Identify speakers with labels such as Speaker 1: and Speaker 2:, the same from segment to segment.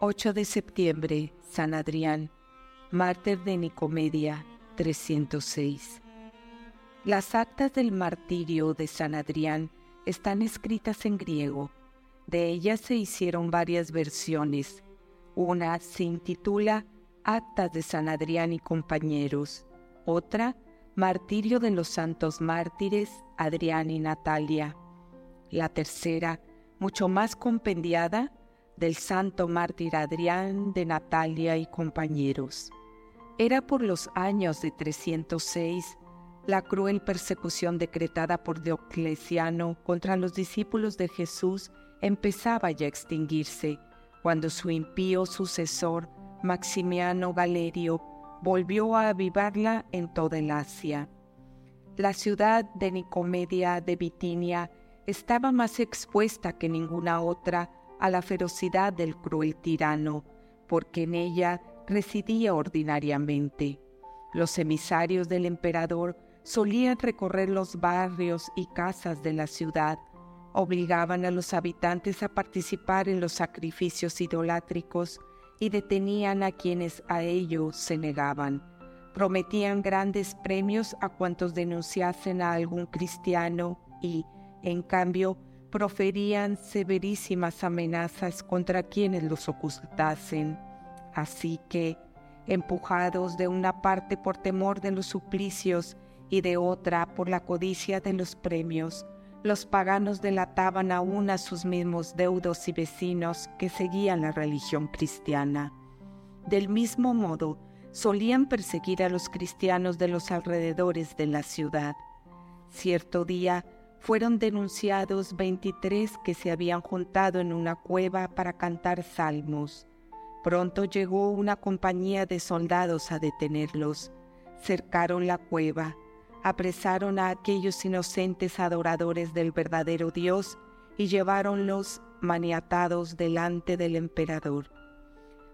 Speaker 1: 8 de septiembre, San Adrián, mártir de Nicomedia, 306. Las actas del martirio de San Adrián están escritas en griego. De ellas se hicieron varias versiones. Una se intitula Actas de San Adrián y compañeros. Otra, Martirio de los Santos Mártires, Adrián y Natalia. La tercera, mucho más compendiada, del Santo Mártir Adrián de Natalia y compañeros. Era por los años de 306 la cruel persecución decretada por Diocleciano contra los discípulos de Jesús empezaba ya a extinguirse, cuando su impío sucesor, Maximiano Galerio, volvió a avivarla en toda el Asia. La ciudad de Nicomedia de Bitinia estaba más expuesta que ninguna otra a la ferocidad del cruel tirano, porque en ella residía ordinariamente. Los emisarios del emperador solían recorrer los barrios y casas de la ciudad, obligaban a los habitantes a participar en los sacrificios idolátricos y detenían a quienes a ello se negaban. Prometían grandes premios a cuantos denunciasen a algún cristiano y, en cambio, proferían severísimas amenazas contra quienes los ocultasen. Así que, empujados de una parte por temor de los suplicios y de otra por la codicia de los premios, los paganos delataban aún a sus mismos deudos y vecinos que seguían la religión cristiana. Del mismo modo, solían perseguir a los cristianos de los alrededores de la ciudad. Cierto día, fueron denunciados 23 que se habían juntado en una cueva para cantar salmos. Pronto llegó una compañía de soldados a detenerlos. Cercaron la cueva, apresaron a aquellos inocentes adoradores del verdadero Dios y lleváronlos maniatados delante del emperador.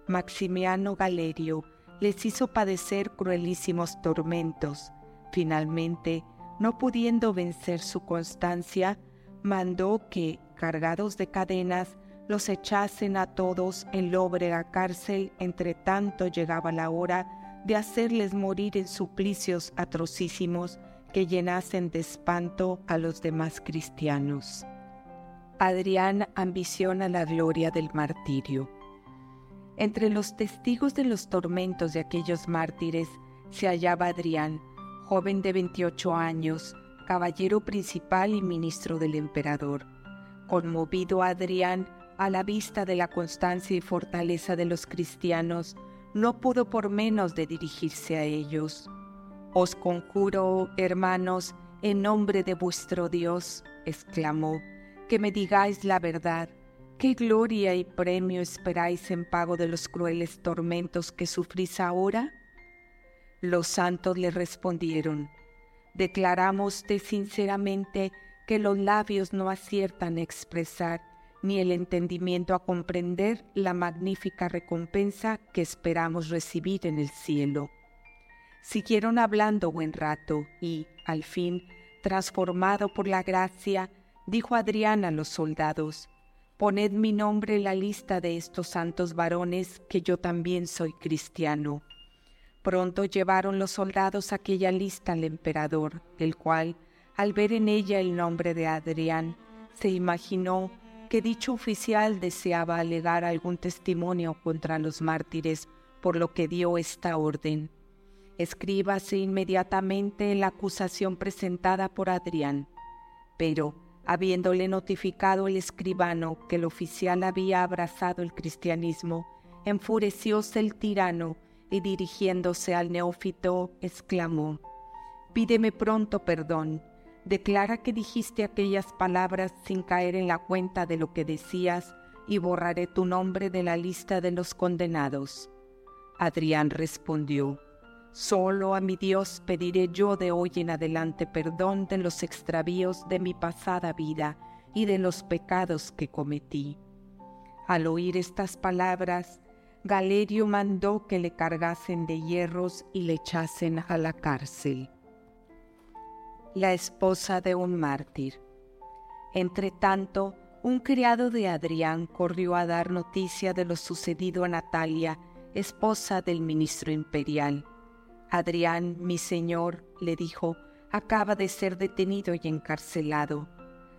Speaker 1: Maximiano Galerio les hizo padecer cruelísimos tormentos. Finalmente, no pudiendo vencer su constancia, mandó que, cargados de cadenas, los echasen a todos en lóbrega cárcel, entre tanto llegaba la hora de hacerles morir en suplicios atrocísimos que llenasen de espanto a los demás cristianos. Adrián ambiciona la gloria del martirio. Entre los testigos de los tormentos de aquellos mártires se hallaba Adrián, joven de 28 años, caballero principal y ministro del emperador. Conmovido Adrián a la vista de la constancia y fortaleza de los cristianos, no pudo por menos de dirigirse a ellos. Os conjuro, hermanos, en nombre de vuestro Dios, exclamó, que me digáis la verdad. ¿Qué gloria y premio esperáis en pago de los crueles tormentos que sufrís ahora? Los santos le respondieron, declaramoste sinceramente que los labios no aciertan a expresar, ni el entendimiento a comprender la magnífica recompensa que esperamos recibir en el cielo. Siguieron hablando buen rato y, al fin, transformado por la gracia, dijo Adrián a los soldados, Poned mi nombre en la lista de estos santos varones, que yo también soy cristiano. Pronto llevaron los soldados aquella lista al emperador, el cual, al ver en ella el nombre de Adrián, se imaginó que dicho oficial deseaba alegar algún testimonio contra los mártires, por lo que dio esta orden. Escríbase inmediatamente la acusación presentada por Adrián. Pero, habiéndole notificado el escribano que el oficial había abrazado el cristianismo, enfurecióse el tirano y dirigiéndose al neófito, exclamó, Pídeme pronto perdón, declara que dijiste aquellas palabras sin caer en la cuenta de lo que decías, y borraré tu nombre de la lista de los condenados. Adrián respondió, Solo a mi Dios pediré yo de hoy en adelante perdón de los extravíos de mi pasada vida y de los pecados que cometí. Al oír estas palabras, Galerio mandó que le cargasen de hierros y le echasen a la cárcel. La esposa de un mártir. Entre tanto, un criado de Adrián corrió a dar noticia de lo sucedido a Natalia, esposa del ministro imperial. Adrián, mi señor, le dijo, acaba de ser detenido y encarcelado.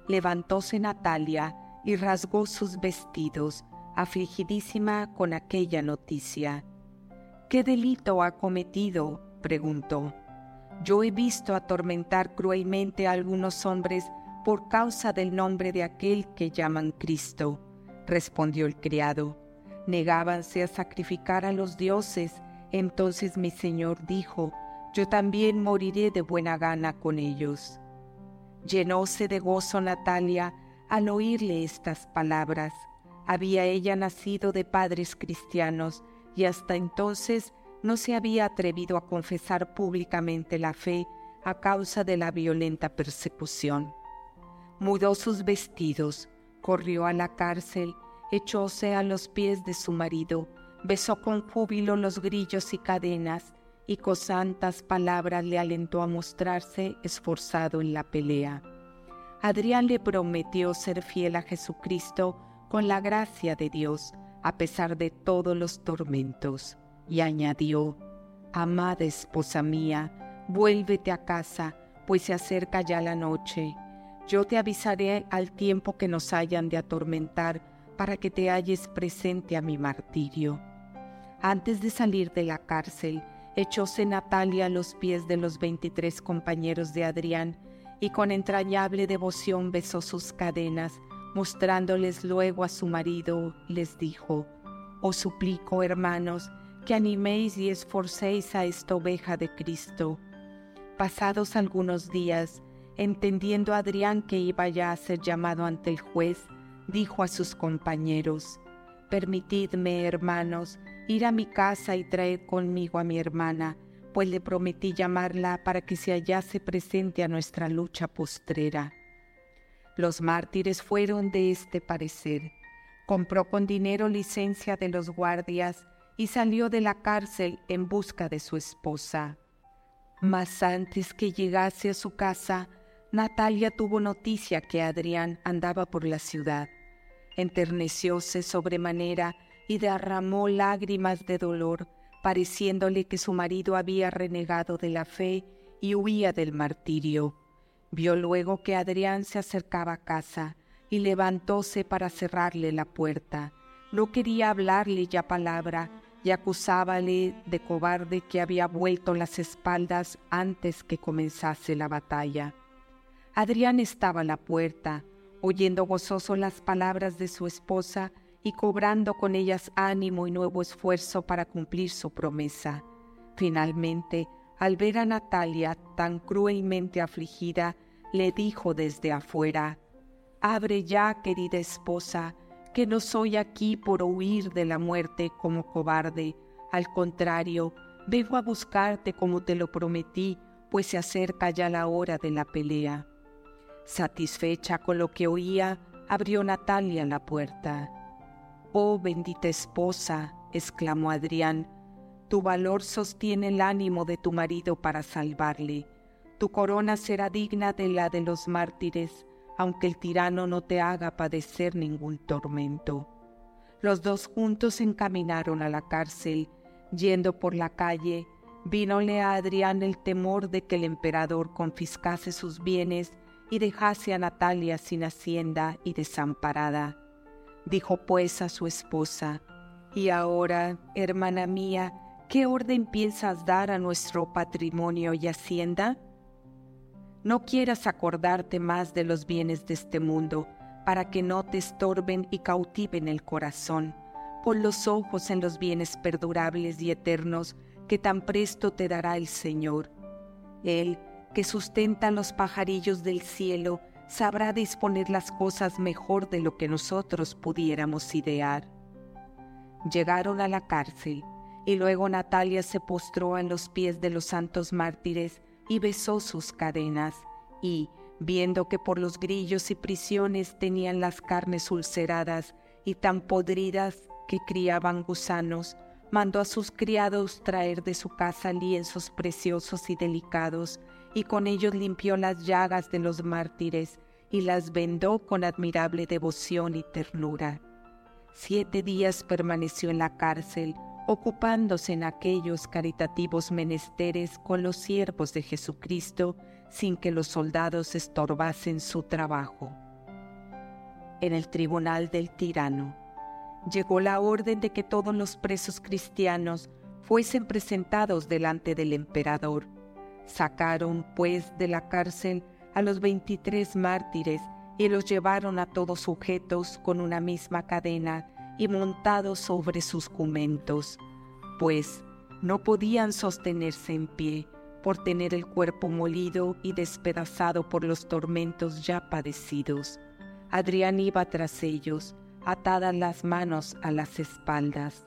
Speaker 1: Levantóse Natalia y rasgó sus vestidos, afligidísima con aquella noticia. ¿Qué delito ha cometido? preguntó. Yo he visto atormentar cruelmente a algunos hombres por causa del nombre de aquel que llaman Cristo, respondió el criado. Negábanse a sacrificar a los dioses. Entonces mi Señor dijo, yo también moriré de buena gana con ellos. Llenóse de gozo Natalia al oírle estas palabras. Había ella nacido de padres cristianos y hasta entonces no se había atrevido a confesar públicamente la fe a causa de la violenta persecución mudó sus vestidos, corrió a la cárcel, echóse a los pies de su marido, besó con júbilo los grillos y cadenas, y con santas palabras le alentó a mostrarse esforzado en la pelea. Adrián le prometió ser fiel a Jesucristo con la gracia de Dios, a pesar de todos los tormentos, y añadió, Amada esposa mía, vuélvete a casa, pues se acerca ya la noche yo te avisaré al tiempo que nos hayan de atormentar para que te halles presente a mi martirio. Antes de salir de la cárcel, echóse Natalia a los pies de los veintitrés compañeros de Adrián y con entrañable devoción besó sus cadenas, mostrándoles luego a su marido, les dijo, Os suplico, hermanos, que animéis y esforcéis a esta oveja de Cristo. Pasados algunos días, Entendiendo Adrián que iba ya a ser llamado ante el juez, dijo a sus compañeros, Permitidme, hermanos, ir a mi casa y traer conmigo a mi hermana, pues le prometí llamarla para que se hallase presente a nuestra lucha postrera. Los mártires fueron de este parecer. Compró con dinero licencia de los guardias y salió de la cárcel en busca de su esposa. Mas antes que llegase a su casa, Natalia tuvo noticia que Adrián andaba por la ciudad. Enternecióse sobremanera y derramó lágrimas de dolor, pareciéndole que su marido había renegado de la fe y huía del martirio. Vio luego que Adrián se acercaba a casa y levantóse para cerrarle la puerta. No quería hablarle ya palabra y acusábale de cobarde que había vuelto las espaldas antes que comenzase la batalla. Adrián estaba a la puerta, oyendo gozoso las palabras de su esposa y cobrando con ellas ánimo y nuevo esfuerzo para cumplir su promesa. Finalmente, al ver a Natalia tan cruelmente afligida, le dijo desde afuera, Abre ya, querida esposa, que no soy aquí por huir de la muerte como cobarde. Al contrario, vengo a buscarte como te lo prometí, pues se acerca ya la hora de la pelea. Satisfecha con lo que oía, abrió Natalia la puerta. Oh bendita esposa, exclamó Adrián, tu valor sostiene el ánimo de tu marido para salvarle. Tu corona será digna de la de los mártires, aunque el tirano no te haga padecer ningún tormento. Los dos juntos encaminaron a la cárcel. Yendo por la calle, vínole a Adrián el temor de que el emperador confiscase sus bienes y dejase a Natalia sin hacienda y desamparada. Dijo pues a su esposa, Y ahora, hermana mía, ¿qué orden piensas dar a nuestro patrimonio y hacienda? No quieras acordarte más de los bienes de este mundo, para que no te estorben y cautiven el corazón. Pon los ojos en los bienes perdurables y eternos que tan presto te dará el Señor. Él, que sustenta los pajarillos del cielo, sabrá disponer las cosas mejor de lo que nosotros pudiéramos idear. Llegaron a la cárcel y luego Natalia se postró a los pies de los santos mártires y besó sus cadenas y, viendo que por los grillos y prisiones tenían las carnes ulceradas y tan podridas que criaban gusanos, mandó a sus criados traer de su casa lienzos preciosos y delicados y con ellos limpió las llagas de los mártires y las vendó con admirable devoción y ternura. Siete días permaneció en la cárcel, ocupándose en aquellos caritativos menesteres con los siervos de Jesucristo, sin que los soldados estorbasen su trabajo. En el tribunal del tirano llegó la orden de que todos los presos cristianos fuesen presentados delante del emperador. Sacaron, pues, de la cárcel a los veintitrés mártires y los llevaron a todos sujetos con una misma cadena y montados sobre sus jumentos, pues no podían sostenerse en pie por tener el cuerpo molido y despedazado por los tormentos ya padecidos. Adrián iba tras ellos, atadas las manos a las espaldas.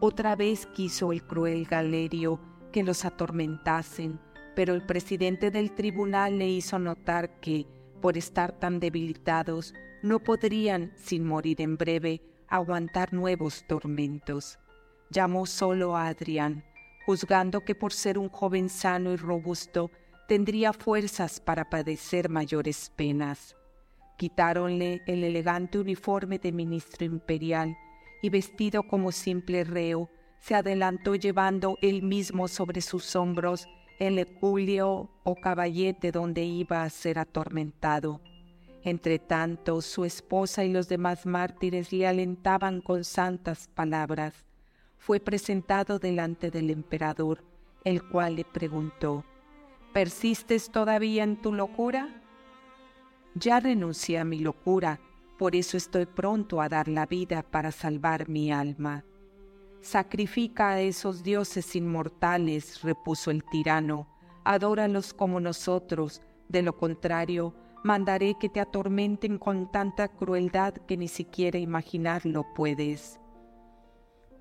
Speaker 1: Otra vez quiso el cruel Galerio que los atormentasen, pero el presidente del tribunal le hizo notar que, por estar tan debilitados, no podrían, sin morir en breve, aguantar nuevos tormentos. Llamó solo a Adrián, juzgando que por ser un joven sano y robusto tendría fuerzas para padecer mayores penas. Quitáronle el elegante uniforme de ministro imperial y vestido como simple reo, se adelantó llevando él mismo sobre sus hombros el eculio o caballete donde iba a ser atormentado. Entre tanto, su esposa y los demás mártires le alentaban con santas palabras. Fue presentado delante del emperador, el cual le preguntó, ¿Persistes todavía en tu locura? Ya renuncié a mi locura, por eso estoy pronto a dar la vida para salvar mi alma. Sacrifica a esos dioses inmortales, repuso el tirano, adóralos como nosotros, de lo contrario, mandaré que te atormenten con tanta crueldad que ni siquiera imaginarlo puedes.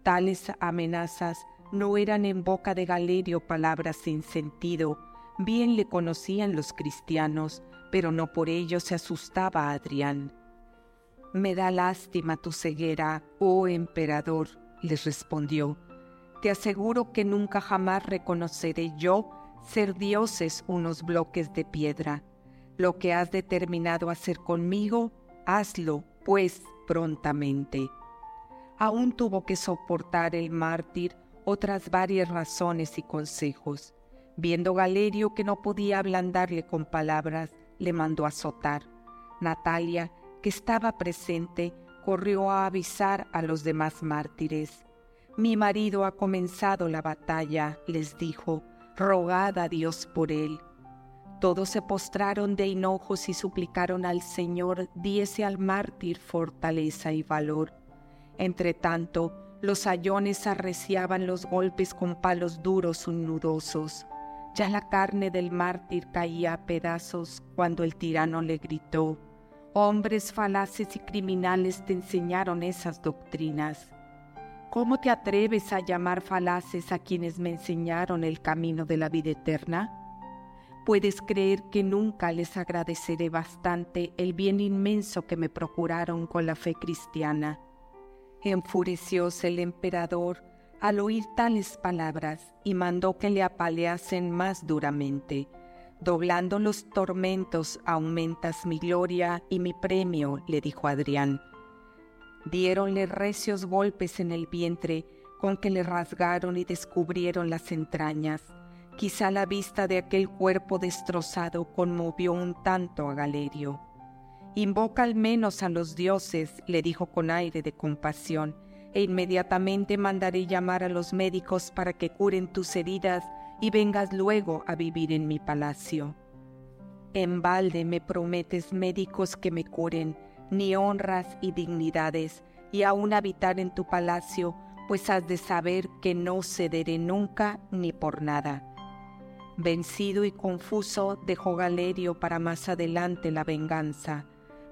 Speaker 1: Tales amenazas no eran en boca de Galerio palabras sin sentido, bien le conocían los cristianos, pero no por ello se asustaba Adrián. Me da lástima tu ceguera, oh emperador, les respondió. Te aseguro que nunca jamás reconoceré yo ser dioses unos bloques de piedra. Lo que has determinado hacer conmigo, hazlo, pues, prontamente. Aún tuvo que soportar el mártir otras varias razones y consejos. Viendo Galerio que no podía ablandarle con palabras, le mandó azotar. Natalia, que estaba presente, corrió a avisar a los demás mártires. Mi marido ha comenzado la batalla, les dijo, rogad a Dios por él. Todos se postraron de hinojos y suplicaron al Señor diese al mártir fortaleza y valor. Entretanto, los sayones arreciaban los golpes con palos duros y nudosos. Ya la carne del mártir caía a pedazos cuando el tirano le gritó, Hombres falaces y criminales te enseñaron esas doctrinas. ¿Cómo te atreves a llamar falaces a quienes me enseñaron el camino de la vida eterna? Puedes creer que nunca les agradeceré bastante el bien inmenso que me procuraron con la fe cristiana. Enfurecióse el emperador al oír tales palabras y mandó que le apaleasen más duramente. Doblando los tormentos aumentas mi gloria y mi premio, le dijo Adrián. Diéronle recios golpes en el vientre con que le rasgaron y descubrieron las entrañas Quizá la vista de aquel cuerpo destrozado conmovió un tanto a Galerio. Invoca al menos a los dioses, le dijo con aire de compasión, e inmediatamente mandaré llamar a los médicos para que curen tus heridas y vengas luego a vivir en mi palacio. En balde me prometes médicos que me curen, ni honras y dignidades, y aún habitar en tu palacio, pues has de saber que no cederé nunca ni por nada. Vencido y confuso, dejó Galerio para más adelante la venganza.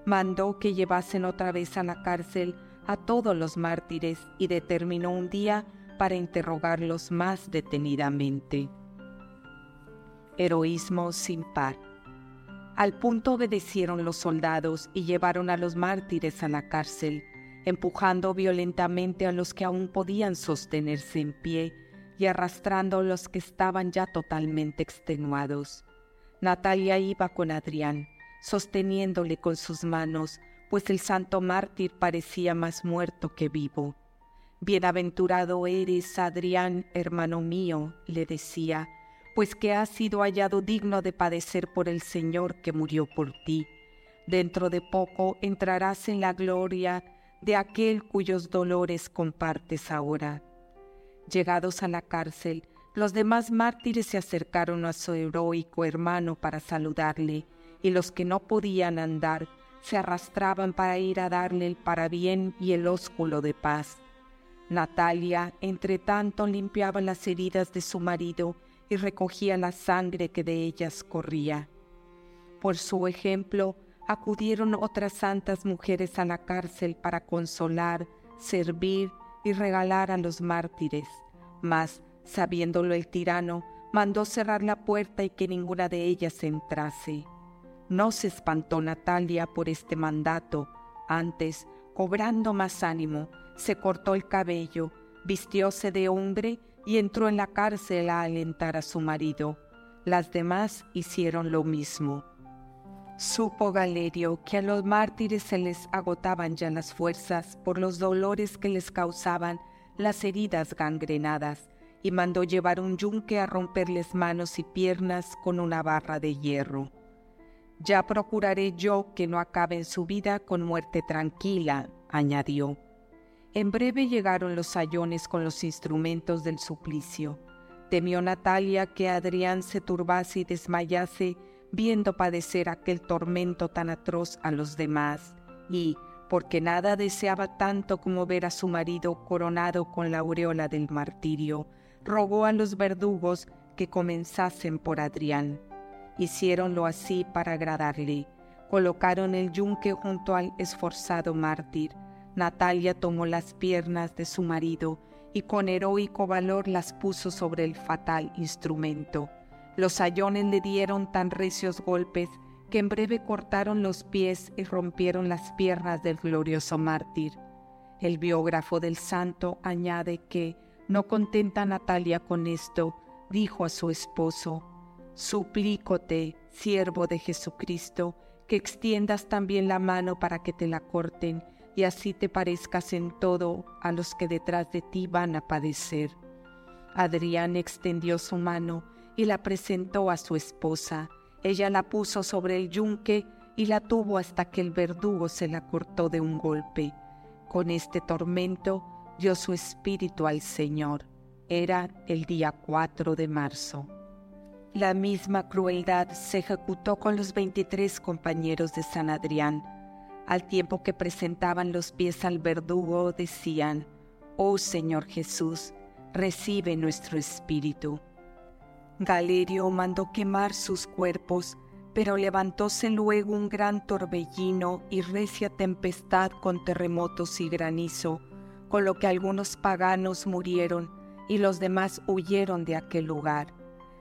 Speaker 1: Mandó que llevasen otra vez a la cárcel a todos los mártires y determinó un día para interrogarlos más detenidamente. Heroísmo sin par. Al punto obedecieron los soldados y llevaron a los mártires a la cárcel, empujando violentamente a los que aún podían sostenerse en pie y arrastrando los que estaban ya totalmente extenuados. Natalia iba con Adrián, sosteniéndole con sus manos, pues el santo mártir parecía más muerto que vivo. Bienaventurado eres, Adrián, hermano mío, le decía, pues que has sido hallado digno de padecer por el Señor que murió por ti. Dentro de poco entrarás en la gloria de aquel cuyos dolores compartes ahora. Llegados a la cárcel, los demás mártires se acercaron a su heroico hermano para saludarle, y los que no podían andar se arrastraban para ir a darle el parabién y el ósculo de paz. Natalia, entre tanto, limpiaba las heridas de su marido y recogía la sangre que de ellas corría. Por su ejemplo, acudieron otras santas mujeres a la cárcel para consolar, servir y regalar a los mártires. Mas, sabiéndolo el tirano, mandó cerrar la puerta y que ninguna de ellas entrase. No se espantó Natalia por este mandato, antes, cobrando más ánimo, se cortó el cabello, vistióse de hombre y entró en la cárcel a alentar a su marido. Las demás hicieron lo mismo. Supo Galerio que a los mártires se les agotaban ya las fuerzas por los dolores que les causaban las heridas gangrenadas y mandó llevar un yunque a romperles manos y piernas con una barra de hierro. Ya procuraré yo que no acaben su vida con muerte tranquila, añadió. En breve llegaron los sayones con los instrumentos del suplicio. Temió Natalia que Adrián se turbase y desmayase viendo padecer aquel tormento tan atroz a los demás, y, porque nada deseaba tanto como ver a su marido coronado con la aureola del martirio, rogó a los verdugos que comenzasen por Adrián. Hiciéronlo así para agradarle. Colocaron el yunque junto al esforzado mártir. Natalia tomó las piernas de su marido y con heroico valor las puso sobre el fatal instrumento. Los sayones le dieron tan recios golpes que en breve cortaron los pies y rompieron las piernas del glorioso mártir. El biógrafo del santo añade que, no contenta Natalia con esto, dijo a su esposo, Suplícote, siervo de Jesucristo, que extiendas también la mano para que te la corten, y así te parezcas en todo a los que detrás de ti van a padecer. Adrián extendió su mano, y la presentó a su esposa. Ella la puso sobre el yunque y la tuvo hasta que el verdugo se la cortó de un golpe. Con este tormento dio su espíritu al Señor. Era el día 4 de marzo. La misma crueldad se ejecutó con los 23 compañeros de San Adrián. Al tiempo que presentaban los pies al verdugo, decían, Oh Señor Jesús, recibe nuestro espíritu. Galerio mandó quemar sus cuerpos, pero levantóse luego un gran torbellino y recia tempestad con terremotos y granizo, con lo que algunos paganos murieron y los demás huyeron de aquel lugar.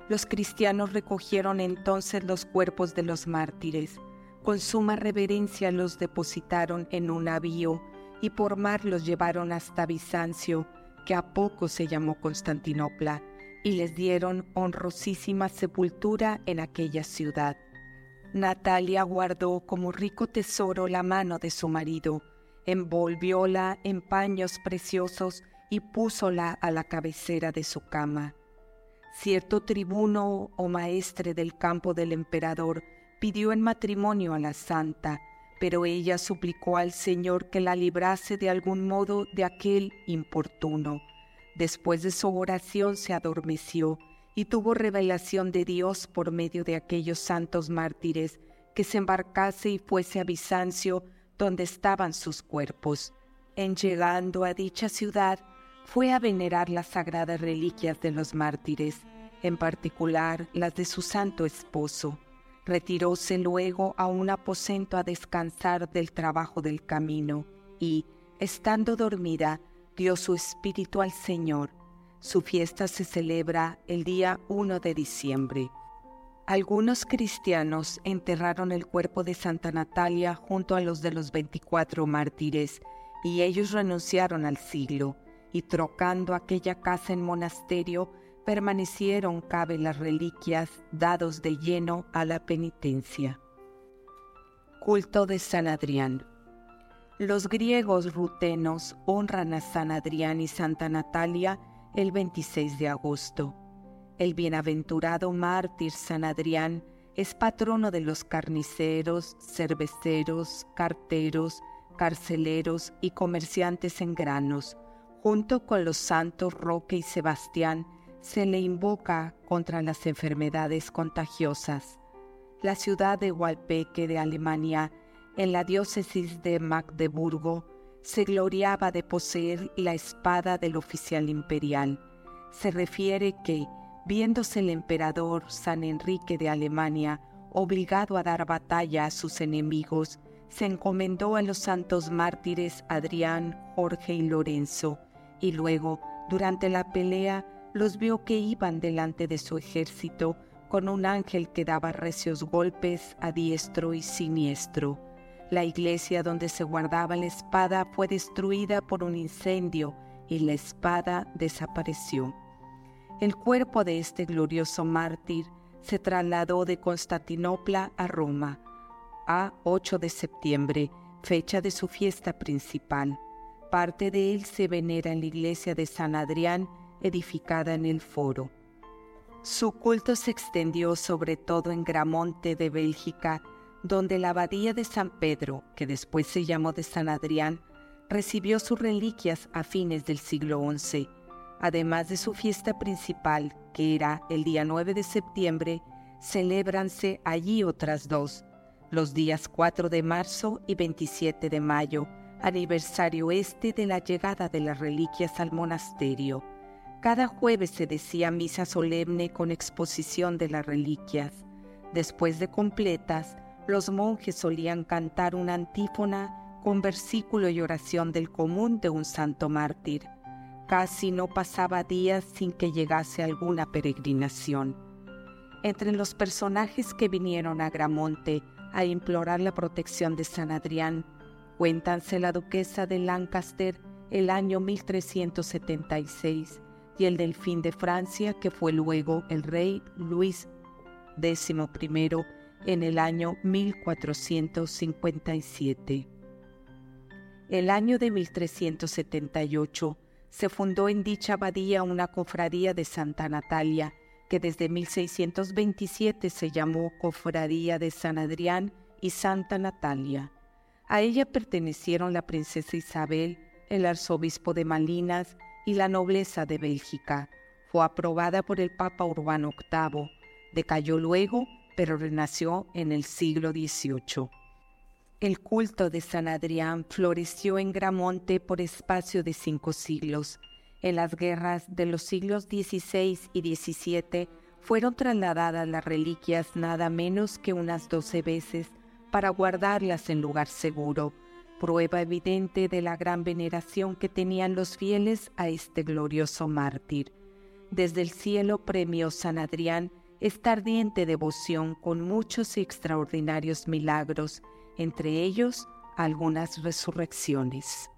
Speaker 1: Los cristianos recogieron entonces los cuerpos de los mártires, con suma reverencia los depositaron en un navío y por mar los llevaron hasta Bizancio, que a poco se llamó Constantinopla y les dieron honrosísima sepultura en aquella ciudad. Natalia guardó como rico tesoro la mano de su marido, envolvióla en paños preciosos y púsola a la cabecera de su cama. Cierto tribuno o maestre del campo del emperador pidió en matrimonio a la santa, pero ella suplicó al Señor que la librase de algún modo de aquel importuno Después de su oración se adormeció y tuvo revelación de Dios por medio de aquellos santos mártires que se embarcase y fuese a Bizancio donde estaban sus cuerpos. En llegando a dicha ciudad, fue a venerar las sagradas reliquias de los mártires, en particular las de su santo esposo. Retiróse luego a un aposento a descansar del trabajo del camino y, estando dormida, dio su espíritu al Señor. Su fiesta se celebra el día 1 de diciembre. Algunos cristianos enterraron el cuerpo de Santa Natalia junto a los de los 24 mártires, y ellos renunciaron al siglo, y trocando aquella casa en monasterio, permanecieron cabe las reliquias dados de lleno a la penitencia. Culto de San Adrián. Los griegos rutenos honran a San Adrián y Santa Natalia el 26 de agosto. El bienaventurado mártir San Adrián es patrono de los carniceros, cerveceros, carteros, carceleros y comerciantes en granos. Junto con los santos Roque y Sebastián, se le invoca contra las enfermedades contagiosas la ciudad de Walpeque de Alemania, en la diócesis de Magdeburgo, se gloriaba de poseer la espada del oficial imperial. Se refiere que, viéndose el emperador San Enrique de Alemania obligado a dar batalla a sus enemigos, se encomendó a los santos mártires Adrián, Jorge y Lorenzo, y luego, durante la pelea, los vio que iban delante de su ejército con un ángel que daba recios golpes a diestro y siniestro. La iglesia donde se guardaba la espada fue destruida por un incendio y la espada desapareció. El cuerpo de este glorioso mártir se trasladó de Constantinopla a Roma a 8 de septiembre, fecha de su fiesta principal. Parte de él se venera en la iglesia de San Adrián, edificada en el foro. Su culto se extendió sobre todo en Gramonte de Bélgica, donde la abadía de San Pedro, que después se llamó de San Adrián, recibió sus reliquias a fines del siglo XI. Además de su fiesta principal, que era el día 9 de septiembre, celébranse allí otras dos, los días 4 de marzo y 27 de mayo, aniversario este de la llegada de las reliquias al monasterio. Cada jueves se decía misa solemne con exposición de las reliquias. Después de completas, los monjes solían cantar una antífona con versículo y oración del común de un santo mártir. Casi no pasaba días sin que llegase alguna peregrinación. Entre los personajes que vinieron a Gramonte a implorar la protección de San Adrián, cuéntanse la duquesa de Lancaster el año 1376, y el delfín de Francia, que fue luego el rey Luis XI en el año 1457. El año de 1378 se fundó en dicha abadía una cofradía de Santa Natalia, que desde 1627 se llamó Cofradía de San Adrián y Santa Natalia. A ella pertenecieron la princesa Isabel, el arzobispo de Malinas y la nobleza de Bélgica. Fue aprobada por el Papa Urbano VIII. Decayó luego, pero renació en el siglo XVIII. El culto de San Adrián floreció en Gramonte por espacio de cinco siglos. En las guerras de los siglos XVI y XVII fueron trasladadas las reliquias nada menos que unas doce veces para guardarlas en lugar seguro prueba evidente de la gran veneración que tenían los fieles a este glorioso mártir. Desde el cielo premió San Adrián esta ardiente devoción con muchos y extraordinarios milagros, entre ellos algunas resurrecciones.